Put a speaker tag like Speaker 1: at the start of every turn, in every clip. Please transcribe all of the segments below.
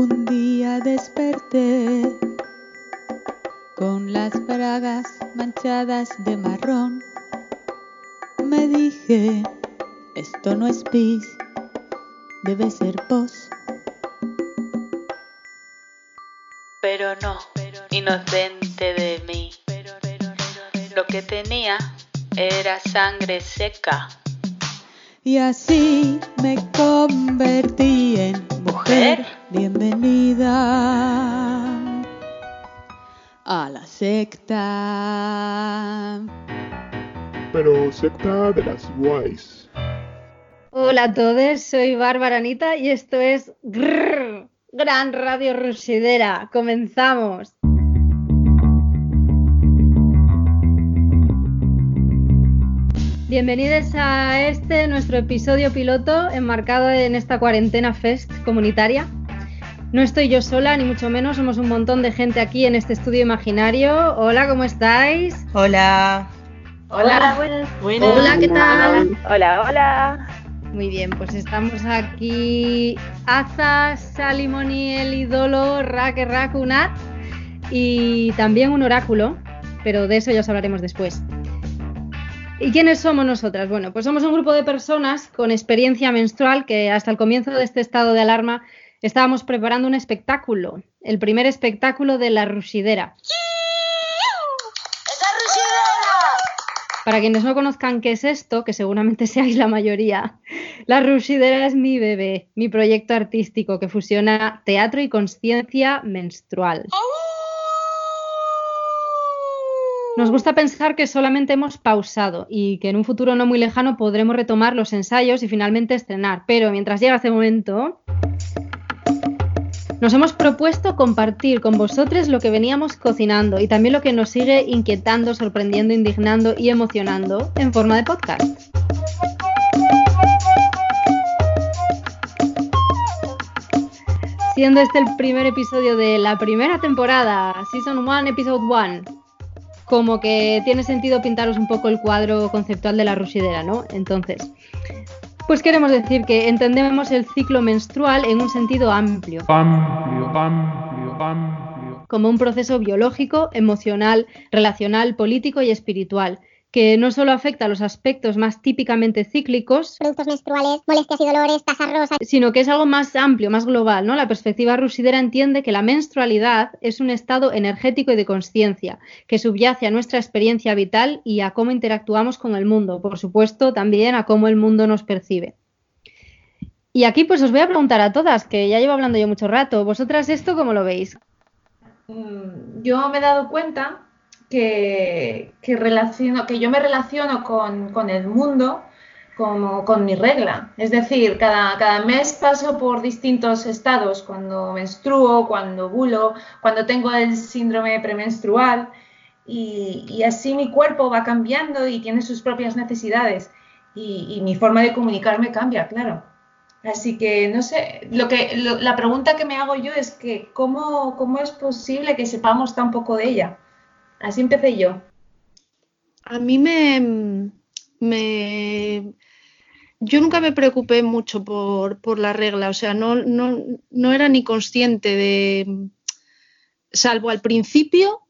Speaker 1: Un día desperté con las bragas manchadas de marrón. Me dije, esto no es pis, debe ser pos. Pero no, inocente de mí. Lo que tenía era sangre seca. Y así me convertí en mujer. A la secta.
Speaker 2: Pero secta de las guays.
Speaker 3: Hola a todos, soy Bárbara Anita y esto es Grrr, Gran Radio Rusidera. Comenzamos. Bienvenidos a este nuestro episodio piloto enmarcado en esta cuarentena fest comunitaria. No estoy yo sola, ni mucho menos, somos un montón de gente aquí en este estudio imaginario. Hola, ¿cómo estáis?
Speaker 4: Hola.
Speaker 5: Hola, buenas.
Speaker 3: Hola, ¿qué tal?
Speaker 5: Hola, hola.
Speaker 3: Muy bien, pues estamos aquí Aza, Salimoni, el ídolo, Raque Rakunat y también un oráculo, pero de eso ya os hablaremos después. ¿Y quiénes somos nosotras? Bueno, pues somos un grupo de personas con experiencia menstrual que hasta el comienzo de este estado de alarma estábamos preparando un espectáculo, el primer espectáculo de la Rusidera. Para quienes no conozcan qué es esto, que seguramente seáis la mayoría, La Rusidera es mi bebé, mi proyecto artístico que fusiona teatro y conciencia menstrual. Nos gusta pensar que solamente hemos pausado y que en un futuro no muy lejano podremos retomar los ensayos y finalmente estrenar, pero mientras llega ese momento, nos hemos propuesto compartir con vosotros lo que veníamos cocinando y también lo que nos sigue inquietando, sorprendiendo, indignando y emocionando en forma de podcast. Siendo este el primer episodio de la primera temporada, Season 1, Episode 1, como que tiene sentido pintaros un poco el cuadro conceptual de la rusidera, ¿no? Entonces, pues queremos decir que entendemos el ciclo menstrual en un sentido amplio.
Speaker 2: Amplio, amplio, amplio.
Speaker 3: Como un proceso biológico, emocional, relacional, político y espiritual, que no solo afecta a los aspectos más típicamente cíclicos,
Speaker 6: productos menstruales, molestias y dolores, tasas rosas,
Speaker 3: sino que es algo más amplio, más global, ¿no? La perspectiva rusidera entiende que la menstrualidad es un estado energético y de conciencia que subyace a nuestra experiencia vital y a cómo interactuamos con el mundo, por supuesto, también a cómo el mundo nos percibe. Y aquí pues os voy a preguntar a todas, que ya llevo hablando yo mucho rato, vosotras esto cómo lo veis?
Speaker 5: Mm, Yo me he dado cuenta que, relaciono, que yo me relaciono con, con, el mundo como con mi regla. Es decir, cada, cada mes paso por distintos estados, cuando menstruo, cuando bulo, cuando tengo el síndrome premenstrual, y, así mi cuerpo va cambiando y tiene sus propias necesidades. Y, mi forma de comunicarme cambia, claro. Así que no sé, lo que, la pregunta que me hago yo es que ¿cómo, ¿cómo es posible que sepamos tan poco de ella? Así empecé yo.
Speaker 4: A mí me, me, Yo nunca me preocupé mucho por, por la regla, o sea, no, no, no, era ni consciente de. Salvo al principio,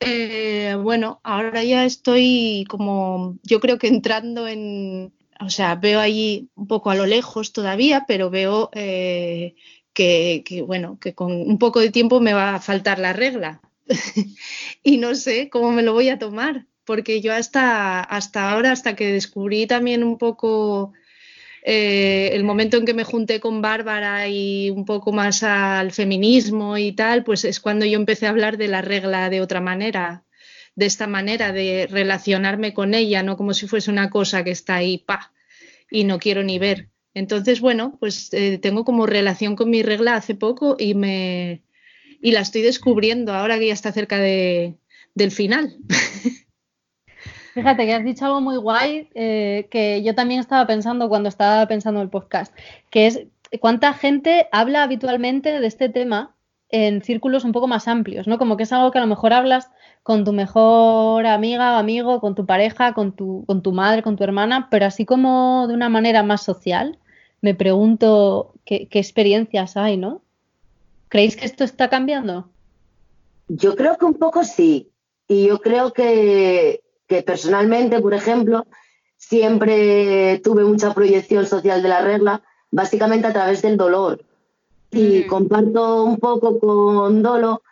Speaker 4: eh, bueno, ahora ya estoy como. Yo creo que entrando en. O sea, veo allí un poco a lo lejos todavía, pero veo eh, que, que, bueno, que con un poco de tiempo me va a faltar la regla. y no sé cómo me lo voy a tomar, porque yo hasta, hasta ahora, hasta que descubrí también un poco eh, el momento en que me junté con Bárbara y un poco más al feminismo y tal, pues es cuando yo empecé a hablar de la regla de otra manera, de esta manera de relacionarme con ella, no como si fuese una cosa que está ahí, pa, y no quiero ni ver. Entonces, bueno, pues eh, tengo como relación con mi regla hace poco y me, y la estoy descubriendo ahora que ya está cerca de, del final.
Speaker 3: Fíjate que has dicho algo muy guay eh, que yo también estaba pensando cuando estaba pensando el podcast, que es cuánta gente habla habitualmente de este tema en círculos un poco más amplios, ¿no? Como que es algo que a lo mejor hablas con tu mejor amiga o amigo, con tu pareja, con tu, con tu madre, con tu hermana, pero así como de una manera más social, me pregunto qué, qué experiencias hay, ¿no? ¿Creéis que esto está cambiando?
Speaker 7: Yo creo que un poco sí. Y yo creo que, que personalmente, por ejemplo, siempre tuve mucha proyección social de la regla, básicamente a través del dolor. Y
Speaker 3: Mm.
Speaker 7: comparto un poco con Dolo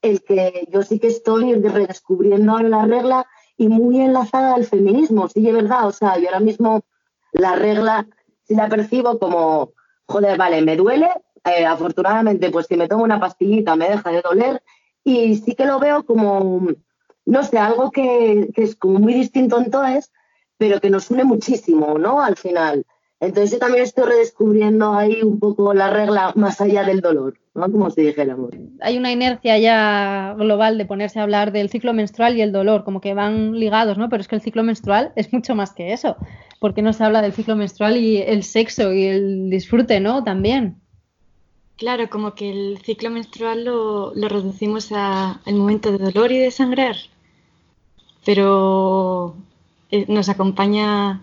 Speaker 7: el que yo sí que estoy redescubriendo ahora la regla y muy enlazada al feminismo, sí, es verdad. O sea, yo ahora mismo la regla sí la percibo como, joder, vale, me duele, eh, afortunadamente, pues si me tomo una pastillita me deja de doler y sí que lo veo como, no sé, algo que, es como muy distinto entonces, pero que nos une muchísimo, ¿no? Al final. Entonces yo también estoy redescubriendo ahí un poco la regla más allá del dolor, ¿no? Como si dijéramos.
Speaker 3: Hay una inercia ya global de ponerse a hablar del ciclo menstrual y el dolor, como que van ligados, ¿no? Pero es que el ciclo menstrual es mucho más que eso. porque no se habla del ciclo menstrual y el sexo y el disfrute, ¿no? También.
Speaker 8: Claro, como que el ciclo menstrual lo, lo reducimos a- al momento de dolor y de sangrar, pero eh, nos acompaña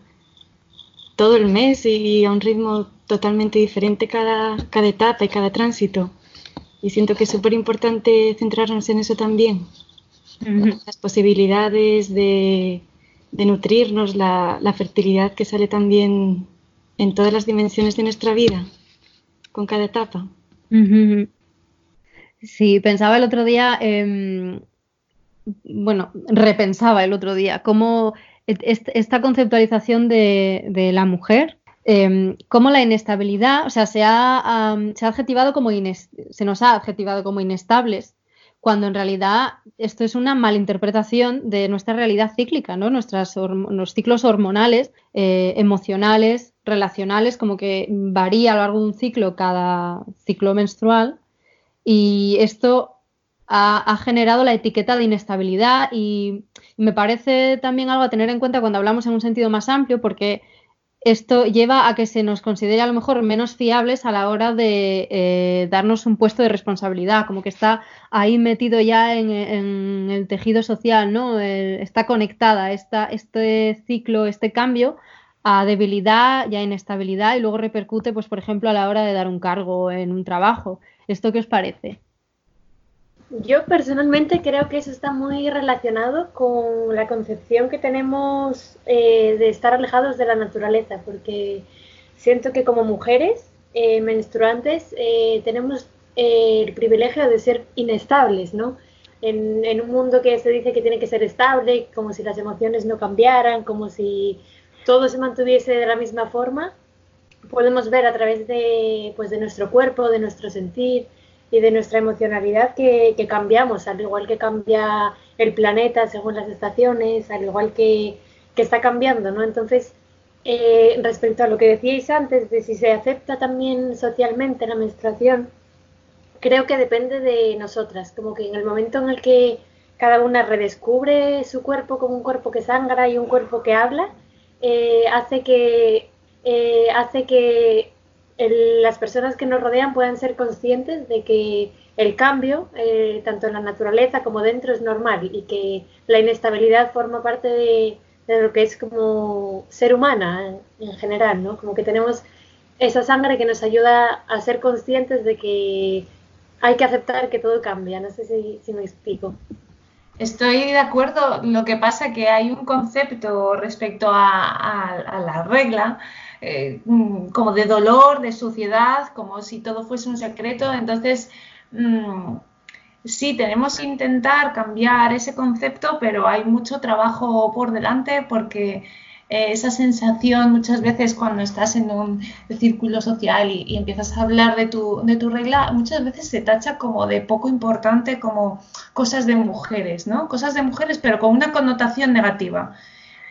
Speaker 8: todo el mes y a un ritmo totalmente diferente cada, cada etapa y cada tránsito. Y siento que es súper importante centrarnos en eso también. Las posibilidades de, de nutrirnos, la, la fertilidad que sale también en todas las dimensiones de nuestra vida, con cada etapa.
Speaker 3: Sí, pensaba el otro día, em, bueno, repensaba el otro día cómo est- esta conceptualización de, la mujer, em, cómo la inestabilidad, o sea, se ha, se ha adjetivado como se nos ha adjetivado como inestables, cuando en realidad esto es una malinterpretación de nuestra realidad cíclica, ¿no? Nuestras los ciclos hormonales, eh, emocionales, relacionales, como que varía a lo largo de un ciclo cada ciclo menstrual y esto ha, generado la etiqueta de inestabilidad y me parece también algo a tener en cuenta cuando hablamos en un sentido más amplio porque esto lleva a que se nos considere a lo mejor menos fiables a la hora de eh, darnos un puesto de responsabilidad, como que está ahí metido ya en, en el tejido social, ¿no? Eh, está conectada esta, este ciclo, este cambio a debilidad y a inestabilidad y luego repercute, pues, por ejemplo, a la hora de dar un cargo en un trabajo. ¿Esto qué os parece?
Speaker 9: Yo personalmente creo que eso está muy relacionado con la concepción que tenemos eh, de estar alejados de la naturaleza, porque siento que como mujeres eh, menstruantes eh, tenemos el privilegio de ser inestables, ¿no? En, en un mundo que se dice que tiene que ser estable, como si las emociones no cambiaran, como si todo se mantuviese de la misma forma, podemos ver a través de, pues, de nuestro cuerpo, de nuestro sentir y de nuestra emocionalidad que, que cambiamos, al igual que cambia el planeta según las estaciones, al igual que, que está cambiando, ¿no? Entonces, eh, respecto a lo que decíais antes de si se acepta también socialmente la menstruación, creo que depende de nosotras, como que en el momento en el que cada una redescubre su cuerpo como un cuerpo que sangra y un cuerpo que habla, eh, hace que eh, hace que el- las personas que nos rodean puedan ser conscientes de que el cambio, eh, tanto en la naturaleza como dentro, es normal y que la inestabilidad forma parte de, lo que es como ser humana en, en general, ¿no? Como que tenemos esa sangre que nos ayuda a ser conscientes de que hay que aceptar que todo cambia. No sé si, si me explico.
Speaker 5: Estoy de acuerdo, lo que pasa que hay un concepto respecto a, la regla, eh, mm, como de dolor, de suciedad, como si todo fuese un secreto. Entonces, mm, sí, tenemos que intentar cambiar ese concepto, pero hay mucho trabajo por delante porque eh, esa sensación muchas veces cuando estás en un círculo social y, empiezas a hablar de tu, de tu regla, muchas veces se tacha como de poco importante, como cosas de mujeres, ¿no? Cosas de mujeres, pero con una connotación negativa.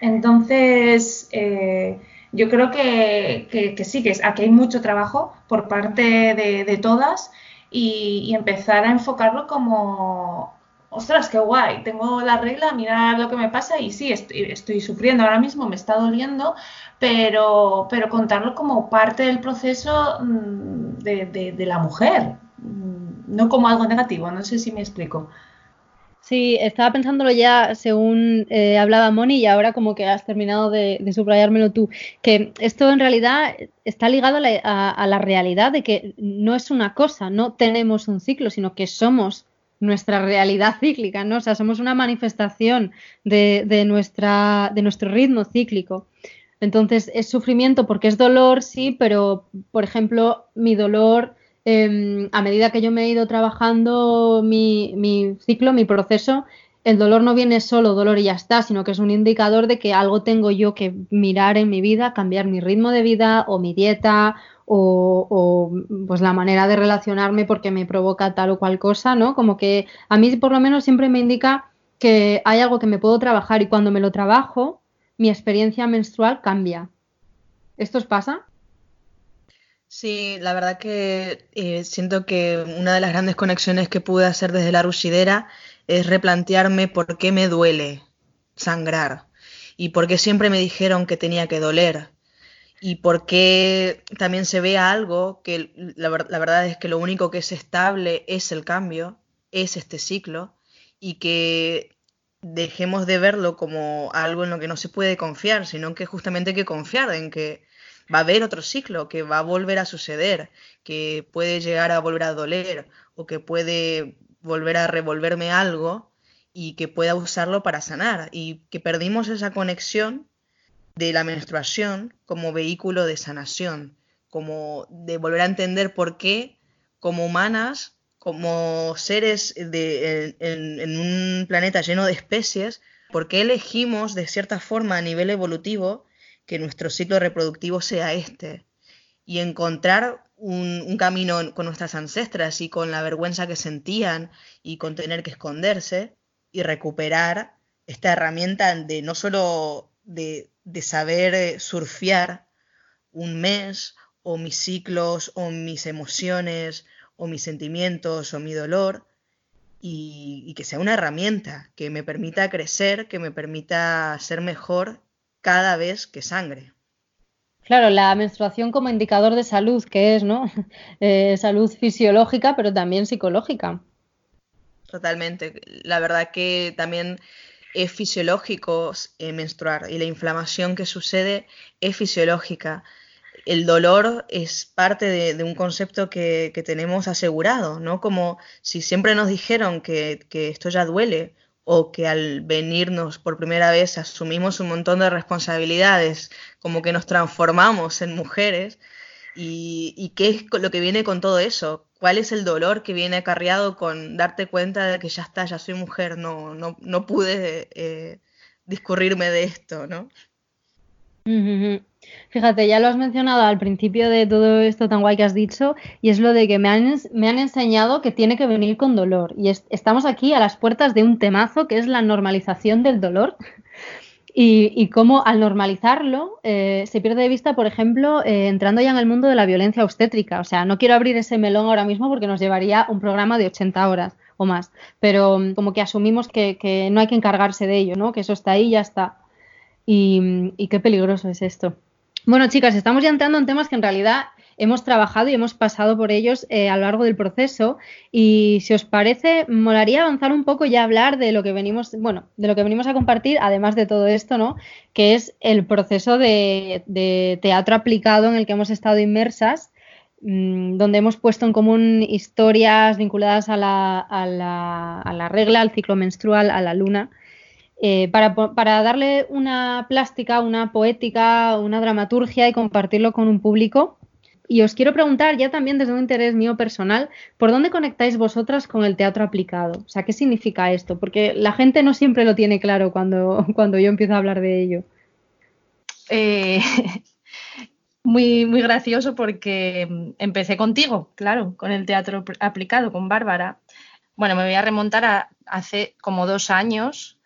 Speaker 5: Entonces, eh, yo creo que, que- sí, que aquí hay mucho trabajo por parte de, todas y empezar a enfocarlo como, ostras, qué guay, tengo la regla, mira lo que me pasa y sí, estoy, estoy sufriendo ahora mismo, me está doliendo, pero, pero contarlo como parte del proceso mm, de, de- de la mujer, mm, no como algo negativo, no sé si me explico.
Speaker 3: Sí, estaba pensándolo ya según eh, hablaba Moni y ahora como que has terminado de, subrayármelo tú, que esto en realidad está ligado a la realidad de que no es una cosa, no tenemos un ciclo, sino que somos nuestra realidad cíclica, ¿no? O sea, somos una manifestación de, de nuestra, de nuestro ritmo cíclico. Entonces, es sufrimiento porque es dolor, sí, pero, por ejemplo, mi dolor, eh, a medida que yo me he ido trabajando mi, mi ciclo, mi proceso, el dolor no viene solo dolor y ya está, sino que es un indicador de que algo tengo yo que mirar en mi vida, cambiar mi ritmo de vida o mi dieta o, o, pues la manera de relacionarme porque me provoca tal o cual cosa, ¿no? Como que a mí por lo menos siempre me indica que hay algo que me puedo trabajar y cuando me lo trabajo, mi experiencia menstrual cambia. ¿Esto os pasa?
Speaker 10: Sí, la verdad que eh, siento que una de las grandes conexiones que pude hacer desde la rushidera es replantearme por qué me duele sangrar y por qué siempre me dijeron que tenía que doler y por qué también se ve algo que la, la verdad es que lo único que es estable es el cambio, es este ciclo y que dejemos de verlo como algo en lo que no se puede confiar, sino que justamente hay que confiar en que va a haber otro ciclo, que va a volver a suceder, que puede llegar a volver a doler o que puede volver a revolverme algo y que pueda usarlo para sanar. Y que perdimos esa conexión de la menstruación como vehículo de sanación, como de volver a entender por qué como humanas, como seres de, en, en un planeta lleno de especies, por qué elegimos de cierta forma a nivel evolutivo que nuestro ciclo reproductivo sea este y encontrar un, camino con nuestras ancestras y con la vergüenza que sentían y con tener que esconderse y recuperar esta herramienta de no solo de, saber surfear un mes o mis ciclos o mis emociones o mis sentimientos o mi dolor y que sea una herramienta que me permita crecer, que me permita ser mejor cada vez que sangre.
Speaker 3: Claro, la menstruación como indicador de salud, que es, ¿no? Eh, salud fisiológica, pero también psicológica.
Speaker 10: Totalmente. La verdad que también es fisiológico eh, menstruar y la inflamación que sucede es fisiológica. El dolor es parte de, un concepto que, tenemos asegurado, ¿no? Como si siempre nos dijeron que esto ya duele, o que al venirnos por primera vez asumimos un montón de responsabilidades, como que nos transformamos en mujeres. ¿Y, y qué es lo que viene con todo eso? ¿Cuál es el dolor que viene acarreado con darte cuenta de que ya está, ya soy mujer, no, no, no pude eh, discurrirme de esto, ¿no?
Speaker 3: Fíjate, ya lo has mencionado al principio de todo esto tan guay que has dicho, y es lo de que me han, me han enseñado que tiene que venir con dolor. Y es, estamos aquí a las puertas de un temazo que es la normalización del dolor. Y, cómo al normalizarlo eh, se pierde de vista, por ejemplo, eh, entrando ya en el mundo de la violencia obstétrica. O sea, no quiero abrir ese melón ahora mismo porque nos llevaría un programa de 80 horas o más. Pero como que asumimos que, no hay que encargarse de ello, ¿no? Que eso está ahí y ya está. Y, y qué peligroso es esto. Bueno, chicas, estamos ya entrando en temas que en realidad hemos trabajado y hemos pasado por ellos eh, a lo largo del proceso. Y si os parece, molaría avanzar un poco y hablar de lo que venimos, bueno, de lo que venimos a compartir, además de todo esto, ¿no? Que es el proceso de, teatro aplicado en el que hemos estado inmersas, mmm, donde hemos puesto en común historias vinculadas a la, a la, a la regla, al ciclo menstrual, a la luna. Eh, para, darle una plástica, una poética, una dramaturgia y compartirlo con un público. Y os quiero preguntar, ya también desde un interés mío personal, ¿por dónde conectáis vosotras con el teatro aplicado? O sea, ¿qué significa esto? Porque la gente no siempre lo tiene claro cuando, cuando yo empiezo a hablar de ello.
Speaker 4: Eh, muy, muy gracioso porque empecé contigo, claro, con el teatro aplicado, con Bárbara. Bueno, me voy a remontar a hace como dos años,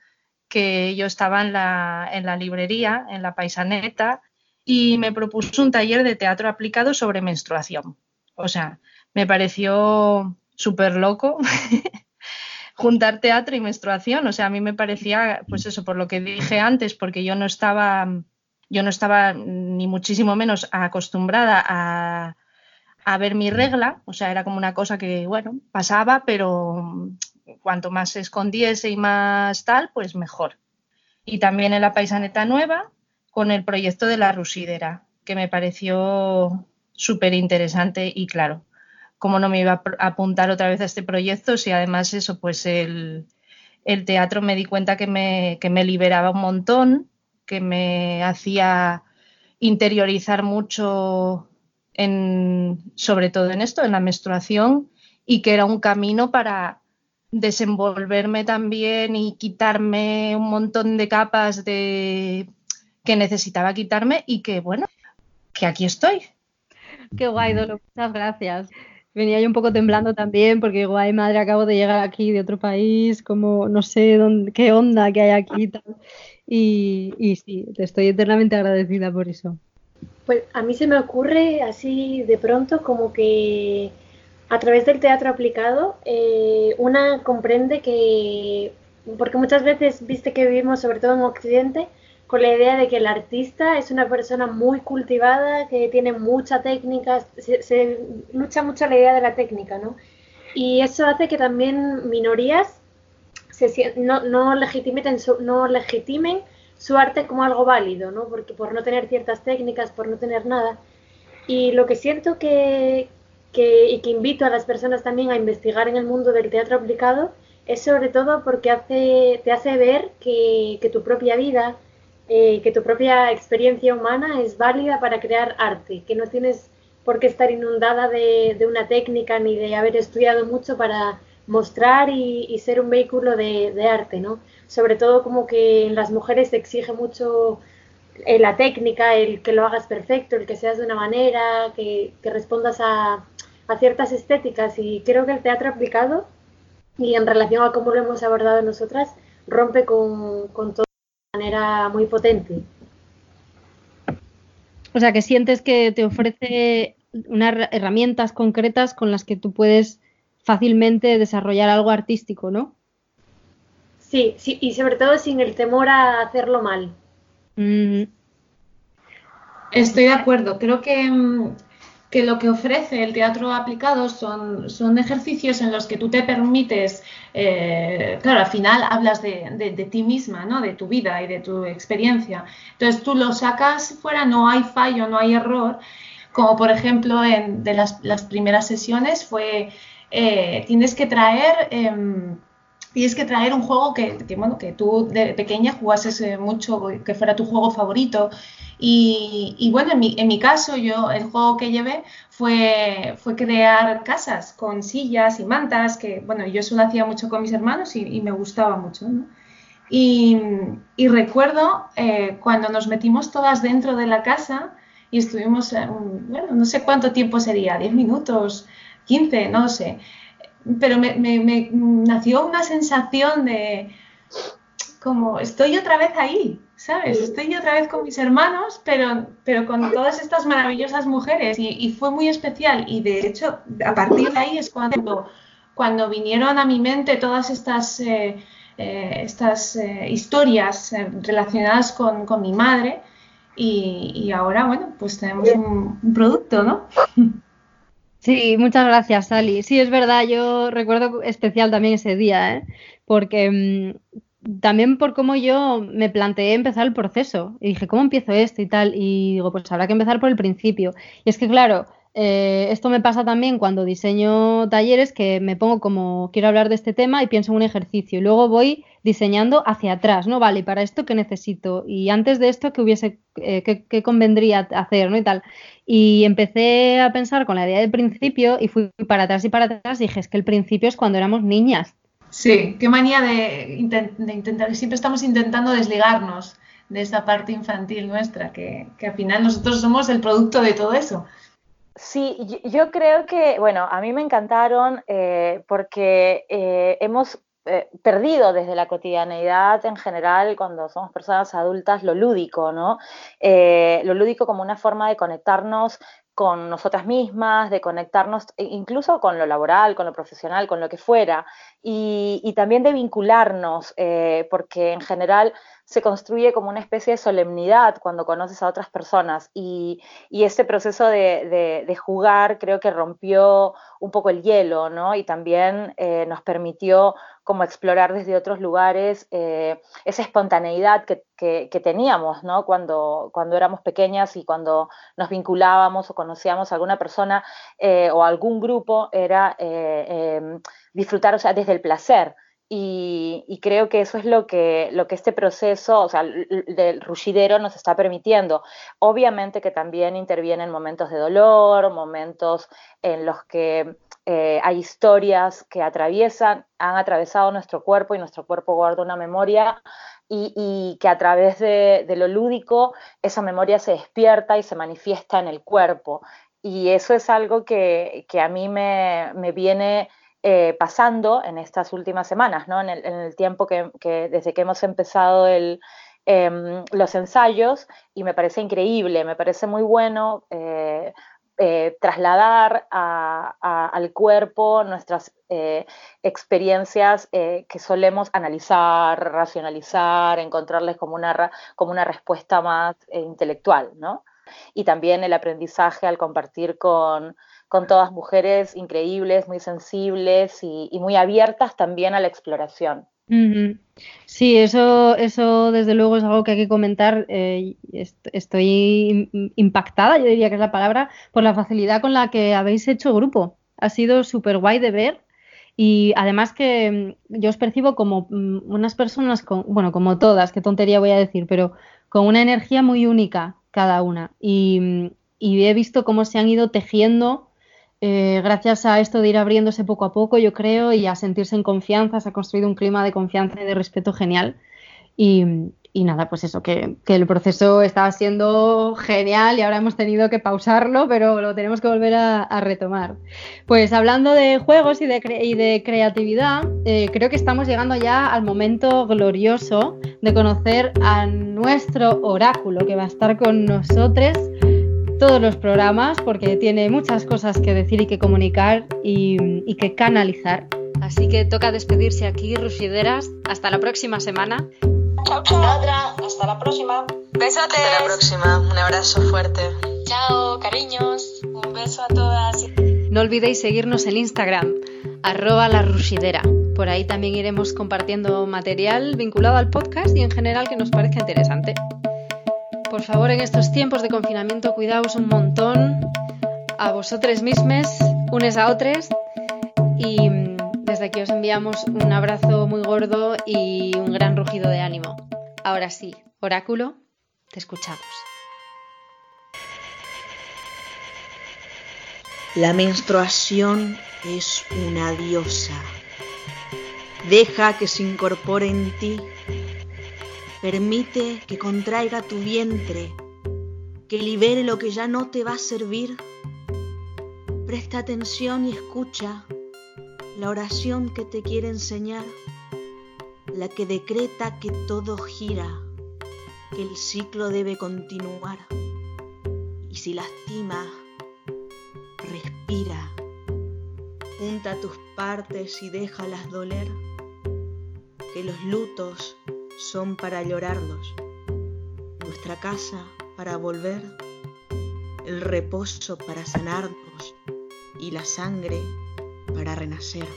Speaker 4: que yo estaba en la, en la, librería, en la paisaneta, y me propuso un taller de teatro aplicado sobre menstruación. O sea, me pareció súper loco juntar teatro y menstruación. O sea, a mí me parecía, pues eso, por lo que dije antes, porque yo no estaba, yo no estaba ni muchísimo menos acostumbrada a, a ver mi regla. O sea, era como una cosa que, bueno, pasaba, pero cuanto más se escondiese y más tal, pues mejor. Y también en la Paisaneta Nueva con el proyecto de la Rusidera, que me pareció súper interesante y claro, cómo no me iba a apuntar otra vez a este proyecto si además eso, pues el, el teatro me di cuenta que me, que me liberaba un montón, que me hacía interiorizar mucho en, sobre todo en esto, en la menstruación, y que era un camino para desenvolverme también y quitarme un montón de capas de que necesitaba quitarme y que bueno, que aquí estoy.
Speaker 3: Qué guay, Dolo, muchas gracias. Venía yo un poco temblando también porque guay, madre, acabo de llegar aquí de otro país, como no sé dónde, qué onda que hay aquí y Y, sí, te estoy eternamente agradecida por eso.
Speaker 9: Pues a mí se me ocurre así de pronto como que a través del teatro aplicado eh, una comprende que, porque muchas veces viste que vivimos sobre todo en Occidente, con la idea de que el artista es una persona muy cultivada, que tiene mucha técnica, se, lucha mucho la idea de la técnica, ¿no? Y eso hace que también minorías se, no, no, legitimen su, no legitimen su arte como algo válido, ¿no? Porque por no tener ciertas técnicas, por no tener nada. Y lo que siento que, que, y que invito a las personas también a investigar en el mundo del teatro aplicado es sobre todo porque hace, te hace ver que, que tu propia vida, eh, que tu propia experiencia humana es válida para crear arte, que no tienes por qué estar inundada de, una técnica ni de haber estudiado mucho para mostrar y, ser un vehículo de, arte, ¿no? Sobre todo como que en las mujeres se exige mucho eh, la técnica, el que lo hagas perfecto, el que seas de una manera, que, respondas a, a, ciertas estéticas y creo que el teatro aplicado y en relación a cómo lo hemos abordado nosotras rompe con, con todo manera muy potente.
Speaker 3: O sea, que sientes que te ofrece unas herramientas concretas con las que tú puedes fácilmente desarrollar algo artístico, ¿no?
Speaker 9: Sí, sí, y sobre todo sin el temor a hacerlo mal.
Speaker 5: Mm. Estoy de acuerdo. Creo que mm, que lo que ofrece el teatro aplicado son, son ejercicios en los que tú te permites, eh, claro, al final hablas de, ti misma, ¿no? de tu vida y de tu experiencia. Entonces tú lo sacas fuera, no hay fallo, no hay error, como por ejemplo en de las, primeras sesiones fue, eh, tienes que traer... Em, tienes que traer un juego que, bueno, que tú de pequeña jugases eh, mucho, que fuera tu juego favorito. Y, bueno, en mi, en mi, caso, yo el juego que llevé fue, fue crear casas con sillas y mantas, que bueno, yo eso lo hacía mucho con mis hermanos y, me gustaba mucho. Y, recuerdo eh, cuando nos metimos todas dentro de la casa y estuvimos, eh, bueno, no sé cuánto tiempo sería, 10 minutos, 15, no sé pero me, me, nació una sensación de como estoy otra vez ahí, ¿sabes? Estoy otra vez con mis hermanos, pero, pero con todas estas maravillosas mujeres. Y, fue muy especial. Y de hecho a partir de ahí es cuando, cuando vinieron a mi mente todas estas, eh, eh, estas eh, historias relacionadas con, con, mi madre. Y, y, ahora, bueno, pues tenemos un, un producto, ¿no?
Speaker 3: Sí, muchas gracias, Sally. Sí, es verdad, yo recuerdo especial también ese día, ¿eh? porque mm, también por cómo yo me planteé empezar el proceso y dije, ¿cómo empiezo esto y tal? Y digo, pues habrá que empezar por el principio. Y es que, claro, eh, esto me pasa también cuando diseño talleres que me pongo como quiero hablar de este tema y pienso en un ejercicio y luego voy diseñando hacia atrás, ¿no? Vale, ¿y para esto qué necesito? Y antes de esto, ¿qué hubiese, eh, qué, convendría hacer, ¿no? Y tal. Y empecé a pensar con la idea del principio y fui para atrás y para atrás y dije, es que el principio es cuando éramos niñas.
Speaker 5: Sí, qué manía de, intentar, siempre estamos intentando desligarnos de esa parte infantil nuestra, que, que al final nosotros somos el producto de todo eso.
Speaker 11: Sí, yo creo que, bueno, a mí me encantaron eh, porque eh, hemos eh, perdido desde la cotidianeidad en general, cuando somos personas adultas, lo lúdico, ¿no? lo lúdico como una forma de conectarnos con nosotras mismas, de conectarnos e incluso con lo laboral, con lo profesional, con lo que fuera, y, también de vincularnos, porque en general se construye como una especie de solemnidad cuando conoces a otras personas y, y este proceso de, de, jugar creo que rompió un poco el hielo, ¿no? Y también eh, nos permitió como explorar desde otros lugares eh, esa espontaneidad que, que, teníamos, ¿no? Cuando, cuando éramos pequeñas y cuando nos vinculábamos o conocíamos a alguna persona eh, o algún grupo, era em, disfrutar, o sea, desde el placer. Y, creo que eso es lo que, lo que este proceso, o sea, del rullidero nos está permitiendo. Obviamente que también intervienen momentos de dolor, momentos en los que eh, hay historias que atraviesan, han atravesado nuestro cuerpo y nuestro cuerpo guarda una memoria y, que a través de, lo lúdico esa memoria se despierta y se manifiesta en el cuerpo. Y eso es algo que, a mí me, me viene eh, pasando en estas últimas semanas, ¿no? en, el, tiempo que, desde que hemos empezado em, los ensayos y me parece increíble, me parece muy bueno eh, eh, trasladar al cuerpo nuestras experiencias que solemos analizar, racionalizar, encontrarles como una, como una respuesta más intelectual, ¿no? Y también el aprendizaje al compartir con, con todas mujeres increíbles, muy sensibles y, muy abiertas también a la exploración.
Speaker 3: Sí, eso, eso desde luego es algo que hay que comentar. Eh, estoy impactada, yo diría que es la palabra, por la facilidad con la que habéis hecho grupo. Ha sido súper guay de ver y además que mm, yo os percibo como mm, unas personas, con, bueno, como todas, qué tontería voy a decir, pero con una energía muy única cada una. Y, mm, y he visto cómo se han ido tejiendo eh, gracias a esto de ir abriéndose poco a poco, yo creo, y a sentirse en confianza, se ha construido un clima de confianza y de respeto genial. Y, nada, pues eso, que, el proceso estaba siendo genial y ahora hemos tenido que pausarlo, pero lo tenemos que volver a, retomar. Pues hablando de juegos y de, de creatividad, eh, creo que estamos llegando ya al momento glorioso de conocer a nuestro oráculo que va a estar con nosotros todos los programas porque tiene muchas cosas que decir y que comunicar y, que canalizar. Así que toca despedirse aquí, Rusideras. Hasta la próxima semana.
Speaker 11: Chao, chao. Hasta la próxima.
Speaker 10: Besotes. Hasta la próxima. Un abrazo fuerte.
Speaker 11: Chao, cariños. Un beso a todas.
Speaker 3: No olvidéis seguirnos en Instagram, arroba la rusidera. Por ahí también iremos compartiendo material vinculado al podcast y en general que nos parezca interesante. Por favor, en estos tiempos de confinamiento, cuidaos un montón a vosotros mismos, unes a otros. Y mm, desde aquí os enviamos un abrazo muy gordo y un gran rugido de ánimo. Ahora sí, oráculo, te escuchamos.
Speaker 12: La menstruación es una diosa. Deja que se incorpore en ti Permite que contraiga tu vientre, que libere lo que ya no te va a servir. Presta atención y escucha la oración que te quiere enseñar, la que decreta que todo gira, que el ciclo debe continuar. Y si lastima, respira, junta tus partes y déjalas doler, que los lutos son para llorarlos, nuestra casa para volver, el reposo para sanarnos y la sangre para renacer.